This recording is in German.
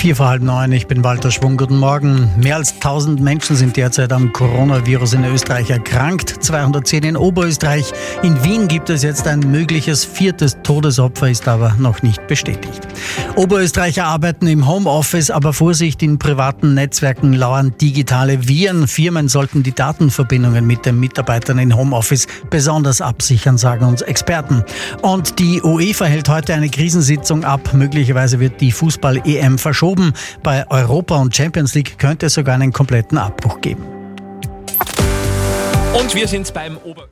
Vier vor halb neun, ich bin Walter Schwung, guten Morgen. Mehr als 1000 Menschen sind derzeit am Coronavirus in Österreich erkrankt, 210 in Oberösterreich. In Wien gibt es jetzt ein mögliches viertes Todesopfer, ist aber noch nicht bestätigt. Oberösterreicher arbeiten im Homeoffice, aber Vorsicht, in privaten Netzwerken lauern digitale Viren. Firmen sollten die Datenverbindungen mit den Mitarbeitern in Homeoffice besonders absichern, sagen uns Experten. Und die UEFA hält heute eine Krisensitzung ab. Möglicherweise wird die Fußball-EM verschoben verschoben. Bei Europa und Champions League könnte es sogar einen kompletten Abbruch geben. Und wir sind beim Oberösterreich.